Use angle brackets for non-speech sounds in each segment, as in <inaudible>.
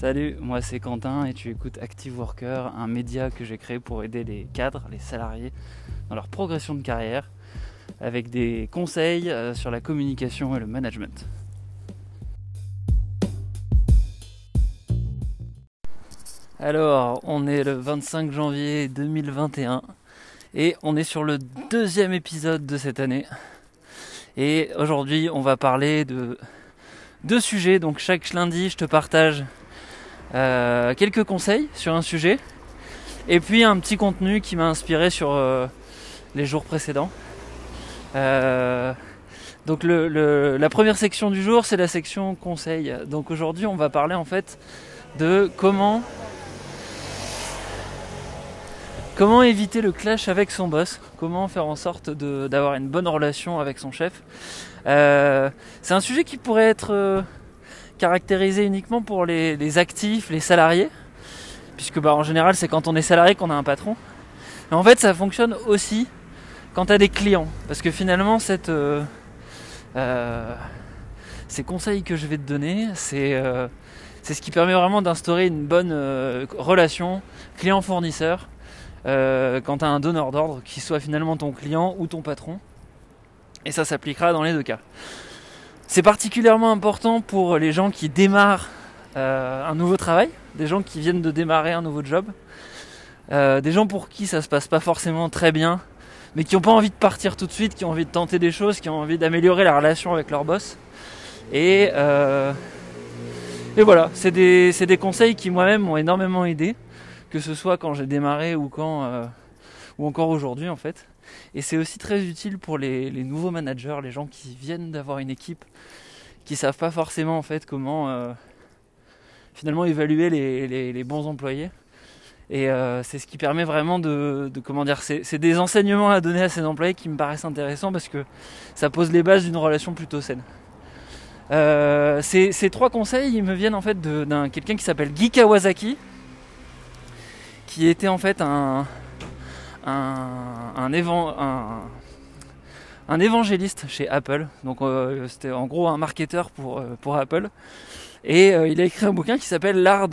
Salut, moi c'est Quentin et tu écoutes Active Worker, un média que j'ai créé pour aider les cadres, les salariés dans leur progression de carrière avec des conseils euh, sur la communication et le management. Alors, on est le 25 janvier 2021 et on est sur le deuxième épisode de cette année. Et aujourd'hui, on va parler de deux sujets. Donc chaque lundi, je te partage euh, quelques conseils sur un sujet et puis un petit contenu qui m'a inspiré sur euh, les jours précédents. Euh, donc la première section du jour, c'est la section conseils. Donc aujourd'hui, on va parler en fait de comment comment éviter le clash avec son boss, comment faire en sorte d'avoir une bonne relation avec son chef. c'est un sujet qui pourrait être caractérisé uniquement pour les, actifs, les salariés, puisque bah, en général c'est quand on est salarié qu'on a un patron. Mais en fait ça fonctionne aussi quand tu as des clients, parce que finalement euh, euh, ces conseils que je vais te donner, c'est euh, c'est ce qui permet vraiment d'instaurer une bonne relation client-fournisseur quand tu as un donneur d'ordre qui soit finalement ton client ou ton patron. Et ça s'appliquera dans les deux cas. C'est particulièrement important pour les gens qui démarrent euh, un nouveau travail, des gens qui viennent de démarrer un nouveau job, euh, des gens pour qui ça se passe pas forcément très bien, mais qui n'ont pas envie de partir tout de suite, qui ont envie de tenter des choses, qui ont envie d'améliorer la relation avec leur boss. Et, euh, voilà, c'est des, des, conseils qui moi-même m'ont énormément aidé, que ce soit quand j'ai démarré ou quand ou encore aujourd'hui en fait. Et c'est aussi très utile pour les, nouveaux managers, les gens qui viennent d'avoir une équipe, qui savent pas forcément en fait comment euh, finalement évaluer les, bons employés. Et euh, c'est ce qui permet vraiment de, comment dire, c'est des enseignements à donner à ces employés qui me paraissent intéressants parce que ça pose les bases d'une relation plutôt saine. Euh, ces, trois conseils, ils me viennent en fait d'un quelqu'un qui s'appelle Guy Kawasaki, qui était en fait un, un, un, évangéliste chez Apple. Donc euh, c'était en gros un marketeur pour, euh, pour Apple. Et euh, il a écrit un bouquin qui s'appelle L'art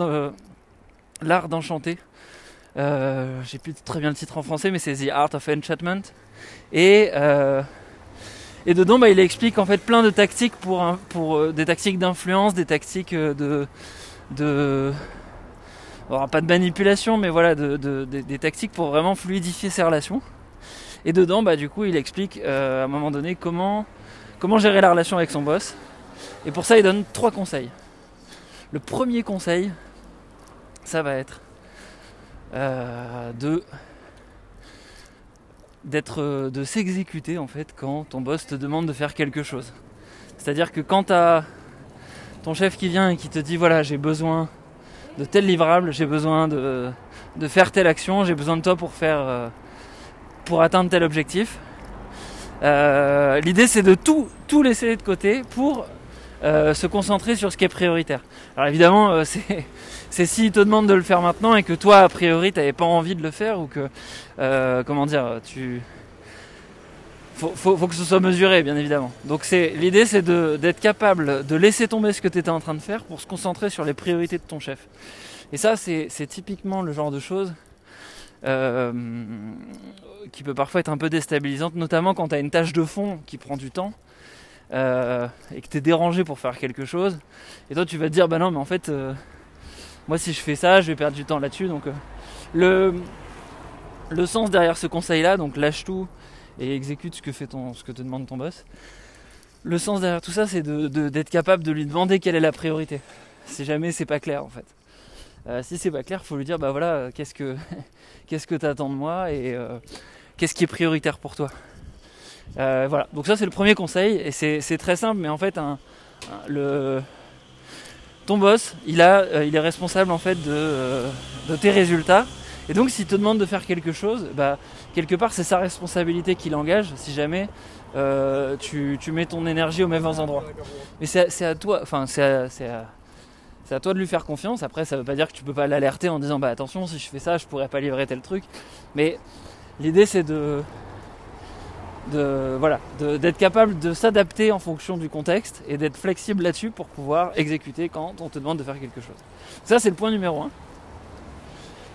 l'art d'enchanter. J'ai plus très bien le titre en français, mais c'est The Art of Enchantment. Et et dedans, bah, il explique en fait plein de tactiques pour, pour des tactiques d'influence, des tactiques de, de pas de manipulation, mais voilà, des tactiques pour vraiment fluidifier ses relations. Et dedans, bah, du coup, il explique euh, à un moment donné comment, comment gérer la relation avec son boss. Et pour ça, il donne trois conseils. Le premier conseil, ça va être euh, de d'être de s'exécuter en fait quand ton boss te demande de faire quelque chose. C'est-à-dire que quand tu as ton chef qui vient et qui te dit voilà j'ai besoin de tel livrable, j'ai besoin de, faire telle action, j'ai besoin de toi pour faire euh, pour atteindre tel objectif. Euh, l'idée c'est de tout, tout laisser de côté pour euh, se concentrer sur ce qui est prioritaire. Alors évidemment, <laughs> c'est s'il te demande de le faire maintenant et que toi a priori tu n'avais pas envie de le faire ou que comment dire tu faut, faut, que ce soit mesuré, bien évidemment. Donc l'idée, c'est d'être capable de laisser tomber ce que tu étais en train de faire pour se concentrer sur les priorités de ton chef. Et ça, c'est typiquement le genre de choses euh, qui peut parfois être un peu déstabilisante, notamment quand tu as une tâche de fond qui prend du temps. Euh, et que tu es dérangé pour faire quelque chose, et toi tu vas te dire bah non mais en fait euh, moi si je fais ça je vais perdre du temps là-dessus donc le, le sens derrière ce conseil là donc lâche tout et exécute ce que, fait ton, ce que te demande ton boss. Le sens derrière tout ça, c'est d'être capable de lui demander quelle est la priorité. Si jamais c'est pas clair en fait. Euh, si c'est pas clair, il faut lui dire bah voilà, qu'est-ce que <laughs> qu'est-ce que de moi et euh, qu'est-ce qui est prioritaire pour toi. Euh, voilà. Donc ça c'est le premier conseil et c'est très simple, mais en fait ton boss, il a, il est responsable en fait de tes résultats et donc s'il te demande de faire quelque chose, bah, quelque part c'est sa responsabilité qui l'engage si jamais euh, tu, mets ton énergie au même endroit. Mais c'est à toi, enfin c'est à, toi de lui faire confiance. Après ça veut pas dire que tu peux pas l'alerter en disant bah attention si je fais ça je pourrais pas livrer tel truc. Mais l'idée c'est de voilà, d'être capable de s'adapter en fonction du contexte et d'être flexible là-dessus pour pouvoir exécuter quand on te demande de faire quelque chose. Ça c'est le point numéro un.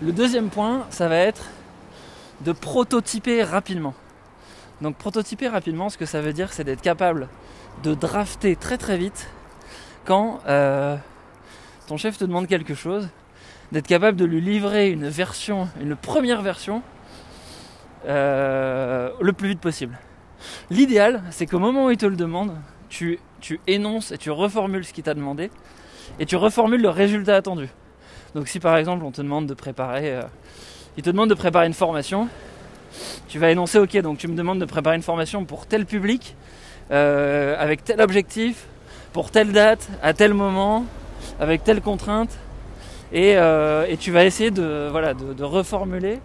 Le deuxième point, ça va être de prototyper rapidement. Donc prototyper rapidement, ce que ça veut dire, c'est d'être capable de drafter très très vite quand euh, ton chef te demande quelque chose, d'être capable de lui livrer une version, une première version euh, le plus vite possible. L'idéal, c'est qu'au moment où il te le demande, tu, tu énonces et tu reformules ce qu'il t'a demandé et tu reformules le résultat attendu. Donc si par exemple on te demande de préparer, euh, il te demande de préparer une formation, tu vas énoncer ok donc tu me demandes de préparer une formation pour tel public, euh, avec tel objectif, pour telle date, à tel moment, avec telle contrainte, et, et tu vas essayer de, voilà, de, de reformuler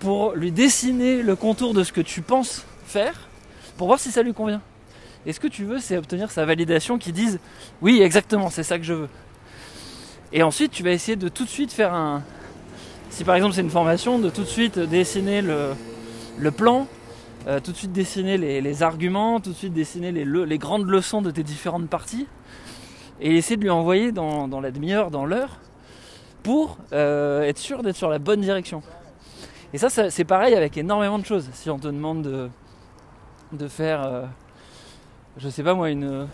pour lui dessiner le contour de ce que tu penses faire pour voir si ça lui convient. Et ce que tu veux, c'est obtenir sa validation qui dise oui, exactement, c'est ça que je veux. Et ensuite, tu vas essayer de tout de suite faire un. Si par exemple c'est une formation, de tout de suite dessiner le, le plan, euh, tout de suite dessiner les, arguments, tout de suite dessiner les, les, grandes leçons de tes différentes parties, et essayer de lui envoyer dans, dans la demi-heure, dans l'heure, pour euh, être sûr d'être sur la bonne direction. Et ça, c'est pareil avec énormément de choses. Si on te demande de, de faire, euh, je sais pas moi, une,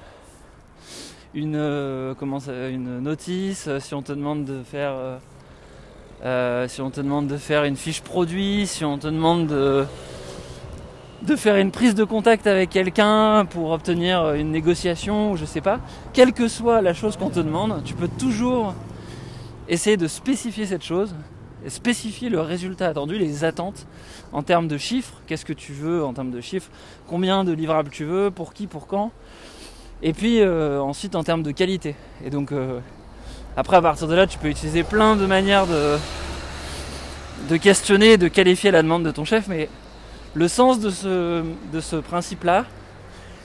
une, euh, comment une notice, si on te demande de faire, euh, si on te demande de faire une fiche produit, si on te demande de, de faire une prise de contact avec quelqu'un pour obtenir une négociation, ou je sais pas, quelle que soit la chose qu'on te demande, tu peux toujours essayer de spécifier cette chose spécifier le résultat attendu, les attentes en termes de chiffres, qu'est-ce que tu veux en termes de chiffres, combien de livrables tu veux, pour qui, pour quand, et puis euh, ensuite en termes de qualité. Et donc euh, après à partir de là tu peux utiliser plein de manières de, de questionner, de qualifier la demande de ton chef, mais le sens de ce, de ce principe-là,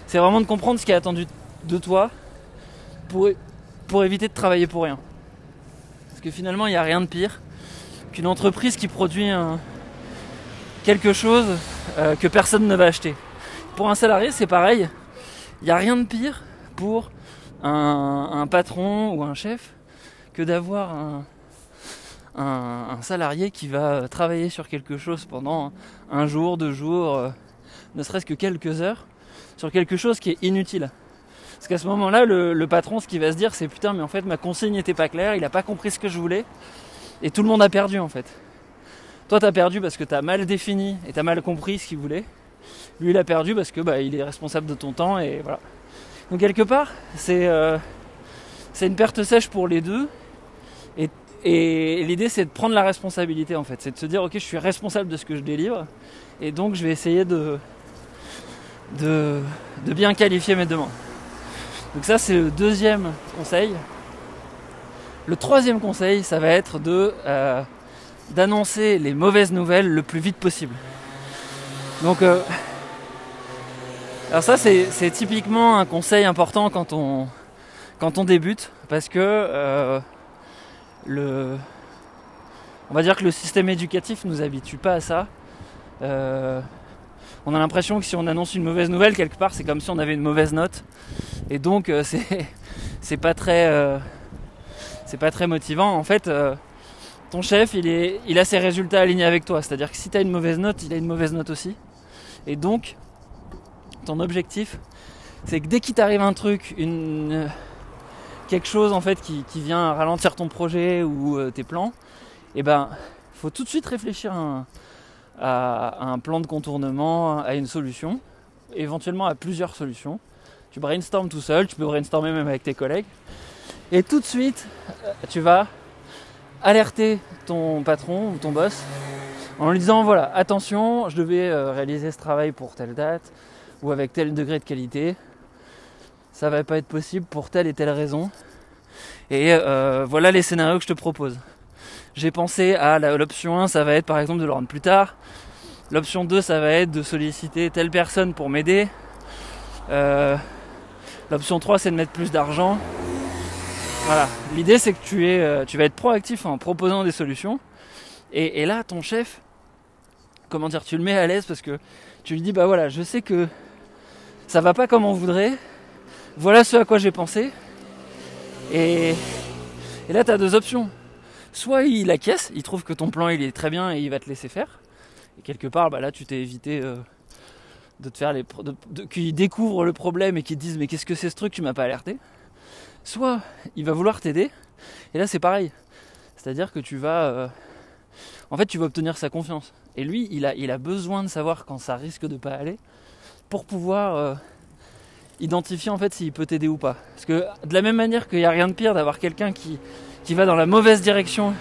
c'est vraiment de comprendre ce qui est attendu de toi pour, pour éviter de travailler pour rien. Parce que finalement il n'y a rien de pire qu'une entreprise qui produit quelque chose euh, que personne ne va acheter. Pour un salarié, c'est pareil. Il n'y a rien de pire pour un, patron ou un chef que d'avoir un, salarié qui va travailler sur quelque chose pendant un jour, deux jours, euh, ne serait-ce que quelques heures, sur quelque chose qui est inutile. Parce qu'à ce moment-là, le, patron, ce qu'il va se dire, c'est putain, mais en fait, ma consigne n'était pas claire, il n'a pas compris ce que je voulais, et tout le monde a perdu en fait. Toi t'as perdu parce que t'as mal défini et t'as mal compris ce qu'il voulait. Lui il a perdu parce que bah, il est responsable de ton temps et voilà. Donc quelque part c'est euh, une perte sèche pour les deux. Et, l'idée c'est de prendre la responsabilité en fait. C'est de se dire ok je suis responsable de ce que je délivre. Et donc je vais essayer de bien qualifier mes demandes. Donc ça c'est le deuxième conseil. Le troisième conseil, ça va être de euh, d'annoncer les mauvaises nouvelles le plus vite possible. Donc, euh, alors ça c'est typiquement un conseil important quand on quand on débute, parce que euh, le on va dire que le système éducatif nous habitue pas à ça. on a l'impression que si on annonce une mauvaise nouvelle quelque part, c'est comme si on avait une mauvaise note, et donc <laughs> c'est c'est pas très c'est pas très motivant. En fait, euh, ton chef, il, est, il a ses résultats alignés avec toi. C'est-à-dire que si tu as une mauvaise note, il a une mauvaise note aussi. Et donc, ton objectif, c'est que dès qu'il t'arrive un truc, une, quelque chose en fait qui, vient ralentir ton projet ou euh, tes plans, et eh ben, faut tout de suite réfléchir à un, plan de contournement, à une solution, éventuellement à plusieurs solutions. Tu brainstormes tout seul, tu peux brainstormer même avec tes collègues. Et tout de suite, tu vas alerter ton patron ou ton boss en lui disant voilà, attention, je devais euh, réaliser ce travail pour telle date ou avec tel degré de qualité. Ça va pas être possible pour telle et telle raison. Et euh, voilà les scénarios que je te propose. J'ai pensé à l'option 1, ça va être par exemple de le rendre plus tard. L'option 2, ça va être de solliciter telle personne pour m'aider. Euh, l'option 3, c'est de mettre plus d'argent. Voilà. L'idée c'est que tu, es, tu vas être proactif en proposant des solutions. Et, là, ton chef, comment dire, tu le mets à l'aise parce que Tu lui dis bah voilà, je sais que ça va pas comme on voudrait. Voilà ce à quoi j'ai pensé. Et, là, tu as deux options. Soit il acquiesce, il trouve que ton plan il est très bien et il va te laisser faire. Et quelque part, bah là, tu t'es évité euh, de te faire les. De, qu'il découvre le problème et qu'il te dise mais qu'est-ce que c'est ce truc, tu m'as pas alerté. Soit il va vouloir t'aider. Et là, c'est pareil. C'est-à-dire que tu vas. Euh, en fait, tu vas obtenir sa confiance. Et lui, il a, besoin de savoir quand ça risque de pas aller pour pouvoir euh, identifier en fait s'il peut t'aider ou pas. Parce que de la même manière qu'il n'y a rien de pire d'avoir quelqu'un qui, va dans la mauvaise direction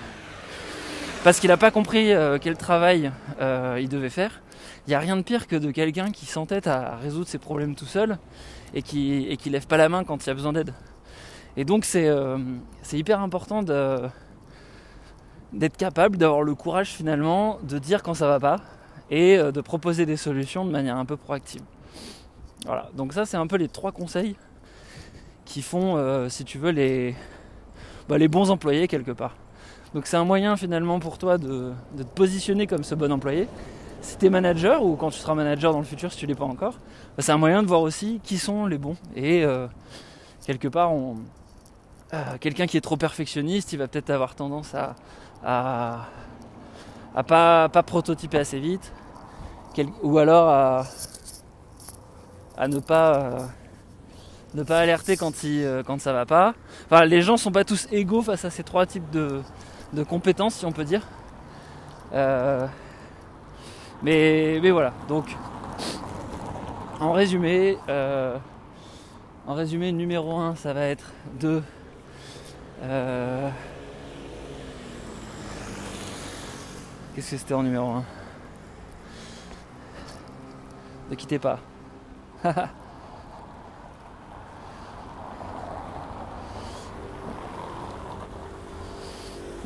parce qu'il n'a pas compris euh, quel travail euh, il devait faire, il n'y a rien de pire que de quelqu'un qui s'entête à résoudre ses problèmes tout seul et qui, et lève pas la main quand il y a besoin d'aide. Et donc c'est hyper important de d'être capable d'avoir le courage finalement de dire quand ça va pas et euh, de proposer des solutions de manière un peu proactive. Voilà, donc ça c'est un peu les trois conseils qui font, euh, si tu veux, les, bah, les bons employés quelque part. Donc c'est un moyen finalement pour toi de, te positionner comme ce bon employé. Si tu es manager ou quand tu seras manager dans le futur si tu l'es pas encore, bah, c'est un moyen de voir aussi qui sont les bons. Et euh, quelque part, on, quelqu'un qui est trop perfectionniste, il va peut-être avoir tendance à, à, à pas, pas prototyper assez vite, ou alors à, ne pas euh, ne pas alerter quand, il, euh, quand ça va pas. Enfin, les gens sont pas tous égaux face à ces trois types de, de compétences, si on peut dire. Euh, mais, mais voilà. Donc, en résumé, en résumé, numéro 1, ça va être de Qu'est-ce que c'était en numéro 1 Ne quittez pas. <laughs>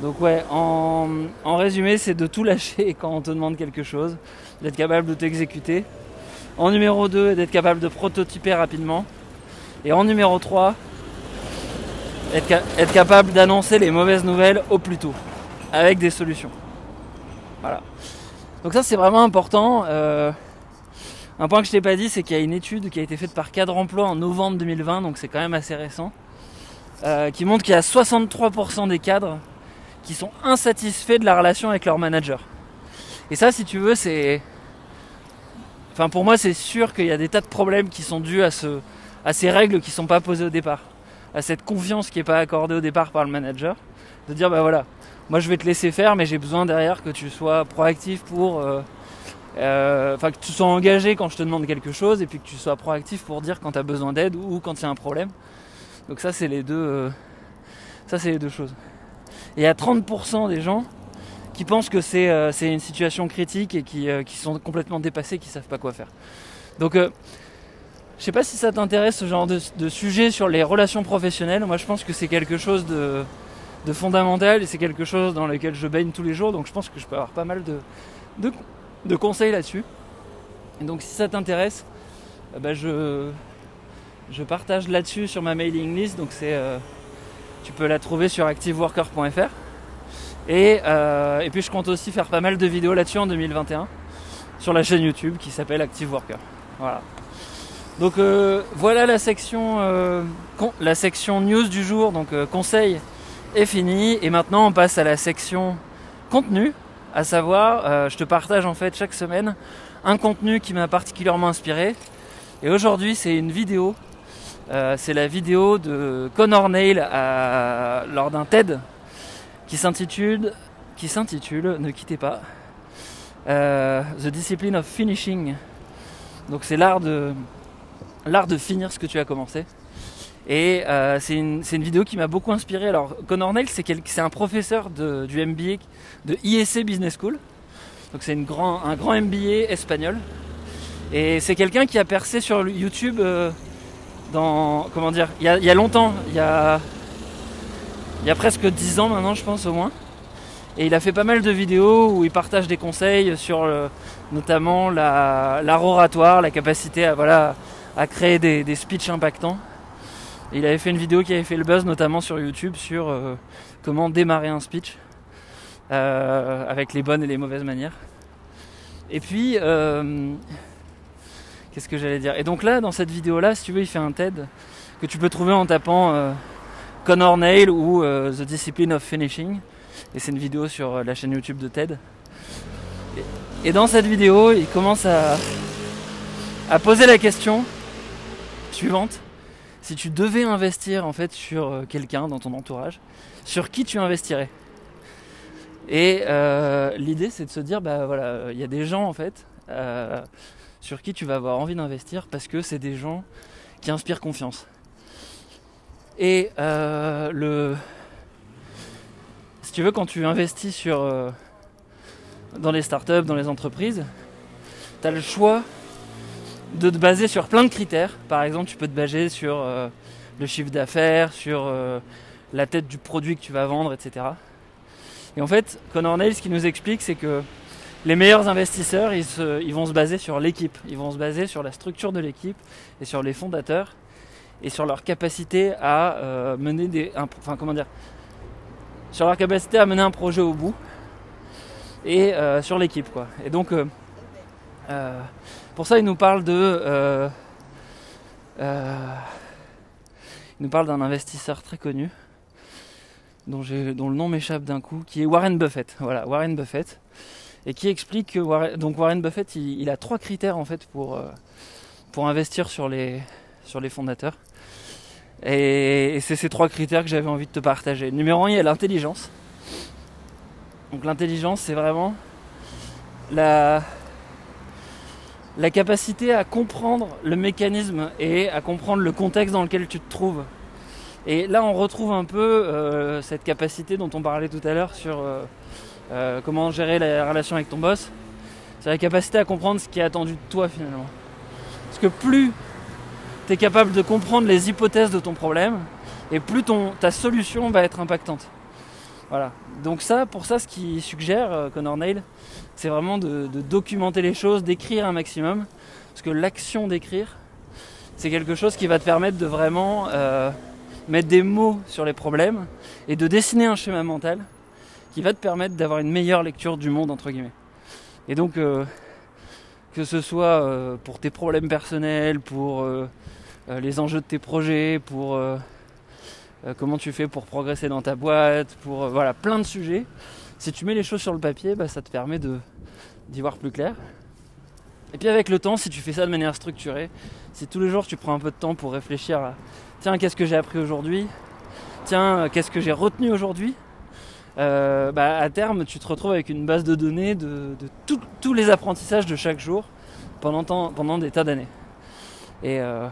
Donc ouais, en, résumé, c'est de tout lâcher quand on te demande quelque chose, d'être capable de t'exécuter. En numéro 2, d'être capable de prototyper rapidement. Et en numéro 3, être, être capable d'annoncer les mauvaises nouvelles au plus tôt, avec des solutions. Voilà. Donc ça c'est vraiment important. Euh, un point que je t'ai pas dit, c'est qu'il y a une étude qui a été faite par Cadre Emploi en novembre 2020, donc c'est quand même assez récent, euh, qui montre qu'il y a 63% des cadres qui sont insatisfaits de la relation avec leur manager. Et ça, si tu veux, c'est, enfin pour moi, c'est sûr qu'il y a des tas de problèmes qui sont dus à ce, à ces règles qui sont pas posées au départ, à cette confiance qui est pas accordée au départ par le manager, de dire bah voilà, moi je vais te laisser faire, mais j'ai besoin derrière que tu sois proactif pour. Euh, euh, enfin, que tu sois engagé quand je te demande quelque chose et puis que tu sois proactif pour dire quand tu as besoin d'aide ou quand il y a un problème. Donc, ça, c'est les deux. Euh, ça, c'est les deux choses. Et il y a 30% des gens qui pensent que c'est une situation critique et qui, qui, sont complètement dépassés, qui savent pas quoi faire. Donc, je sais pas si ça t'intéresse ce genre de, de, sujet sur les relations professionnelles. Moi, je pense que c'est quelque chose de de fondamental et c'est quelque chose dans lequel je baigne tous les jours donc je pense que je peux avoir pas mal de, conseils là-dessus. Et donc si ça t'intéresse, euh, bah, je, partage là-dessus sur ma mailing list donc c'est euh, tu peux la trouver sur activeworker.fr et, euh, et puis je compte aussi faire pas mal de vidéos là-dessus en 2021 sur la chaîne YouTube qui s'appelle Active Worker. Voilà. Donc voilà la section, la section news du jour, donc conseils est fini. Et maintenant on passe à la section contenu, à savoir euh, je te partage en fait chaque semaine un contenu qui m'a particulièrement inspiré. Et aujourd'hui c'est une vidéo, euh, c'est la vidéo de Connor Nail lors d'un TED qui s'intitule qui s'intitule ne quittez pas euh, The Discipline of Finishing. Donc c'est l'art de l'art de finir ce que tu as commencé et euh, c'est une, vidéo qui m'a beaucoup inspiré. Alors, Connor Nail, c'est un professeur du MBA de ISC Business School. Donc, c'est un grand MBA espagnol. Et c'est quelqu'un qui a percé sur YouTube euh, dans. Comment dire il y, a, longtemps, il y a, presque 10 ans maintenant, je pense au moins. Et il a fait pas mal de vidéos où il partage des conseils sur notamment l'art oratoire, la capacité à créer des, des speeches impactants il avait fait une vidéo qui avait fait le buzz notamment sur YouTube sur euh, comment démarrer un speech euh, avec les bonnes et les mauvaises manières. Et puis, euh, Qu'est-ce que j'allais dire? Et donc là, dans cette vidéo-là, si tu veux, il fait un TED que tu peux trouver en tapant Connor Nail ou The Discipline of Finishing. Et c'est une vidéo sur la chaîne YouTube de TED. Et, dans cette vidéo, il commence à poser la question suivante. Si tu devais investir en fait sur quelqu'un dans ton entourage, sur qui tu investirais? Et l'idée c'est de se dire, bah voilà, il y a des gens en fait sur qui tu vas avoir envie d'investir parce que c'est des gens qui inspirent confiance. Et euh, le, si tu veux, quand tu investis euh, dans les startups, dans les entreprises, tu as le choix de te baser sur plein de critères. Par exemple, tu peux te baser sur euh, le chiffre d'affaires, sur la tête du produit que tu vas vendre, etc. Et en fait, Connor Nail, ce qu'il nous explique, c'est que les meilleurs investisseurs, ils, vont se baser sur l'équipe, ils vont se baser sur la structure de l'équipe et sur les fondateurs et sur leur capacité à euh, mener des, enfin comment dire, sur leur capacité à mener un projet au bout et euh, sur l'équipe quoi. Et donc euh, pour ça, il nous parle de, il nous parle d'un investisseur très connu dont, le nom m'échappe d'un coup, qui est Warren Buffett. Voilà, Warren Buffett et qui explique que Warren, donc Warren Buffett il, a trois critères en fait pour, euh, pour investir sur les, sur les fondateurs. Et, c'est ces trois critères que j'avais envie de te partager. Numéro un, il y a l'intelligence. Donc l'intelligence, c'est vraiment la, la capacité à comprendre le mécanisme et à comprendre le contexte dans lequel tu te trouves. Et là, on retrouve un peu euh, cette capacité dont on parlait tout à l'heure sur euh, euh, comment gérer la relation avec ton boss, c'est la capacité à comprendre ce qui est attendu de toi finalement. Parce que plus tu es capable de comprendre les hypothèses de ton problème, et plus ta solution va être impactante. Voilà. Donc ça, pour ça, ce qu'il suggère, Connor Nail, c'est vraiment de, documenter les choses, d'écrire un maximum. Parce que l'action d'écrire, c'est quelque chose qui va te permettre de vraiment euh, mettre des mots sur les problèmes et de dessiner un schéma mental qui va te permettre d'avoir une meilleure lecture du monde entre guillemets. Et donc euh, que ce soit euh, pour tes problèmes personnels, pour les enjeux de tes projets, pour comment tu fais pour progresser dans ta boîte, pour voilà plein de sujets. Si tu mets les choses sur le papier, bah, ça te permet de d'y voir plus clair. Et puis avec le temps, si tu fais ça de manière structurée, si tous les jours tu prends un peu de temps pour réfléchir à tiens qu'est-ce que j'ai appris aujourd'hui, tiens qu'est-ce que j'ai retenu aujourd'hui, euh, bah, à terme, tu te retrouves avec une base de données de, tous les apprentissages de chaque jour pendant, pendant des tas d'années. Et, euh,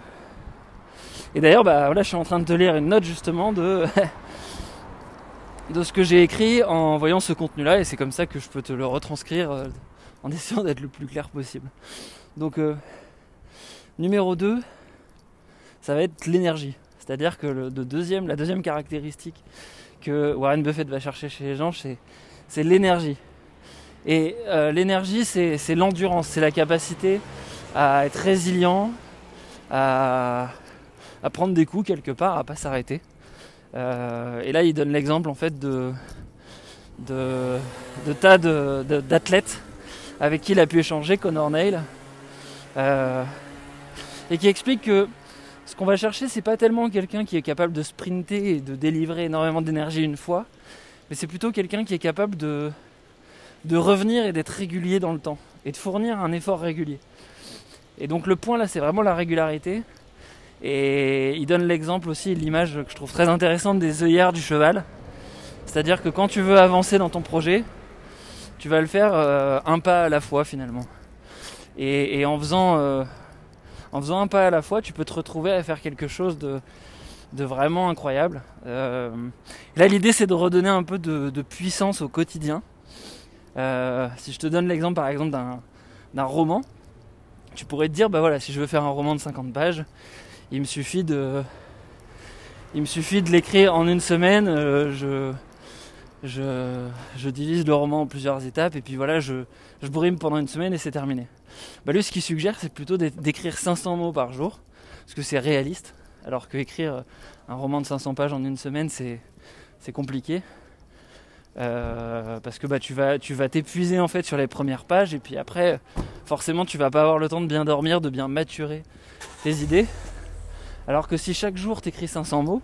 d'ailleurs, bah, je suis en train de te lire une note justement de, <laughs> de ce que j'ai écrit en voyant ce contenu-là, et c'est comme ça que je peux te le retranscrire euh, <laughs> en essayant d'être le plus clair possible. Donc, numéro 2, ça va être l'énergie. C'est-à-dire que deuxième, la deuxième caractéristique que Warren Buffett va chercher chez les gens, c'est l'énergie. Et euh, l'énergie, c'est l'endurance, c'est la capacité à être résilient, à, prendre des coups quelque part, à pas s'arrêter. Euh, et là, il donne l'exemple en fait de, de, tas d'athlètes avec qui il a pu échanger, Connor Nail, euh, et qui explique que ce qu'on va chercher, c'est pas tellement quelqu'un qui est capable de sprinter et de délivrer énormément d'énergie une fois, mais c'est plutôt quelqu'un qui est capable de, de revenir et d'être régulier dans le temps et de fournir un effort régulier. Et donc le point là, c'est vraiment la régularité. Et il donne l'exemple aussi, l'image que je trouve très intéressante des œillères du cheval. C'est-à-dire que quand tu veux avancer dans ton projet, tu vas le faire euh, un pas à la fois finalement. Et, en faisant euh, en faisant un pas à la fois, tu peux te retrouver à faire quelque chose de, vraiment incroyable. Euh, là, l'idée, c'est de redonner un peu de, puissance au quotidien. Si je te donne l'exemple, par exemple, d'un roman, tu pourrais te dire, bah voilà, si je veux faire un roman de 50 pages, il me suffit de, l'écrire en une semaine. Euh, je, divise le roman en plusieurs étapes et puis voilà, je, je brime pendant une semaine et c'est terminé. Bah lui, ce qu'il suggère, c'est plutôt d'écrire 500 mots par jour, parce que c'est réaliste, alors que écrire un roman de 500 pages en une semaine, c'est compliqué. Euh, parce que bah, tu vas tu vas t'épuiser en fait sur les premières pages et puis après forcément tu vas pas avoir le temps de bien dormir, de bien maturer tes idées. Alors que si chaque jour tu écris 500 mots,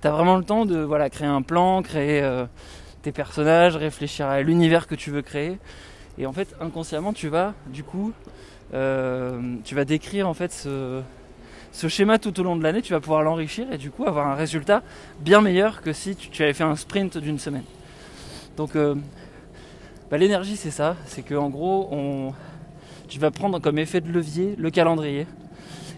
tu as vraiment le temps de voilà, créer un plan, créer euh, tes personnages, réfléchir à l'univers que tu veux créer. Et en fait inconsciemment tu vas du coup euh, tu vas décrire en fait ce, ce schéma tout au long de l'année, tu vas pouvoir l'enrichir et du coup avoir un résultat bien meilleur que si tu, avais fait un sprint d'une semaine. Donc euh, bah, l'énergie c'est ça, c'est que en gros on, tu vas prendre comme effet de levier le calendrier.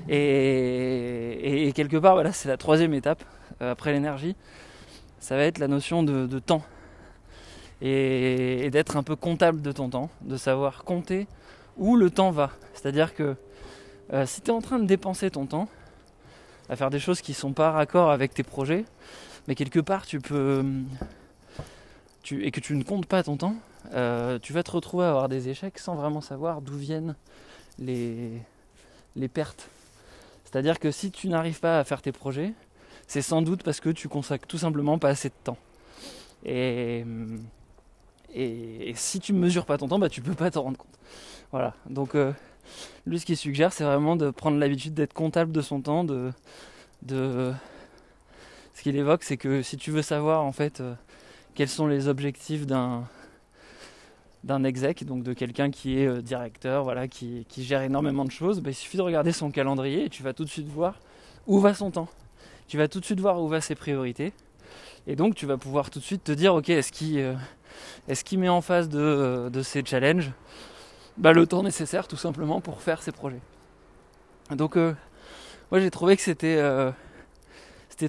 Et, quelque part voilà c'est la troisième étape euh, après l'énergie, ça va être la notion de, temps. Et, d'être un peu comptable de ton temps, de savoir compter où le temps va. C'est-à-dire que euh, si tu es en train de dépenser ton temps à faire des choses qui sont pas raccord avec tes projets, mais quelque part tu peux tu, et que tu ne comptes pas ton temps, euh, tu vas te retrouver à avoir des échecs sans vraiment savoir d'où viennent les pertes. C'est-à-dire que si tu n'arrives pas à faire tes projets, c'est sans doute parce que tu consacres tout simplement pas assez de temps. Et, si tu ne mesures pas ton temps, bah, tu peux pas t'en rendre compte. Voilà. Donc euh, lui, ce qu'il suggère, c'est vraiment de prendre l'habitude d'être comptable de son temps. De, de... Ce qu'il évoque, c'est que si tu veux savoir en fait euh, quels sont les objectifs d'un d'un exec, donc de quelqu'un qui est euh, directeur, voilà, qui, gère énormément de choses, bah, il suffit de regarder son calendrier et tu vas tout de suite voir où va son temps. Tu vas tout de suite voir où va ses priorités. Et donc tu vas pouvoir tout de suite te dire, ok, est-ce qu'il est met en face de, de ces challenges bah, le temps nécessaire tout simplement pour faire ces projets. Donc euh, moi j'ai trouvé que c'était euh,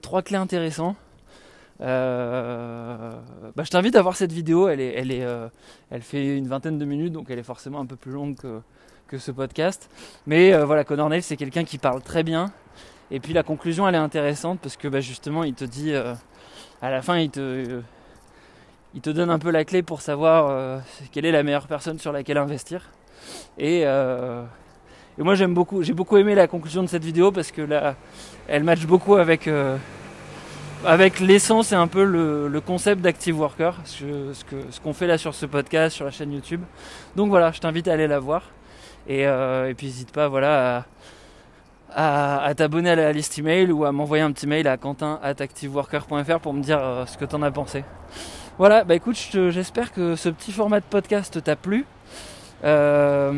trois clés intéressants. Euh, bah, je t'invite à voir cette vidéo, elle, est, elle, est, elle fait une vingtaine de minutes, donc elle est forcément un peu plus longue que, ce podcast. Mais voilà, Connor Neil c'est quelqu'un qui parle très bien. Et puis la conclusion elle est intéressante parce que bah, justement il te dit, à la fin il te, il te donne un peu la clé pour savoir quelle est la meilleure personne sur laquelle investir. Euh, et, moi j'aime beaucoup, j'ai beaucoup aimé la conclusion de cette vidéo parce que là, elle match beaucoup avec, euh, avec l'essence et un peu le, concept d'Active Worker, ce, ce qu'on fait là sur ce podcast, sur la chaîne YouTube. Donc voilà, je t'invite à aller la voir. Et, euh, puis n'hésite pas voilà, à, t'abonner à la liste email ou à m'envoyer un petit mail à quentin.activeworker.fr pour me dire ce que t'en as pensé. Voilà, bah écoute, j'espère que ce petit format de podcast t'a plu. Euh,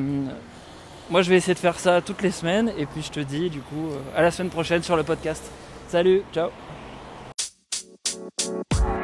moi, je vais essayer de faire ça toutes les semaines. Et puis, je te dis, du coup, euh, à la semaine prochaine sur le podcast. Salut, ciao Wow.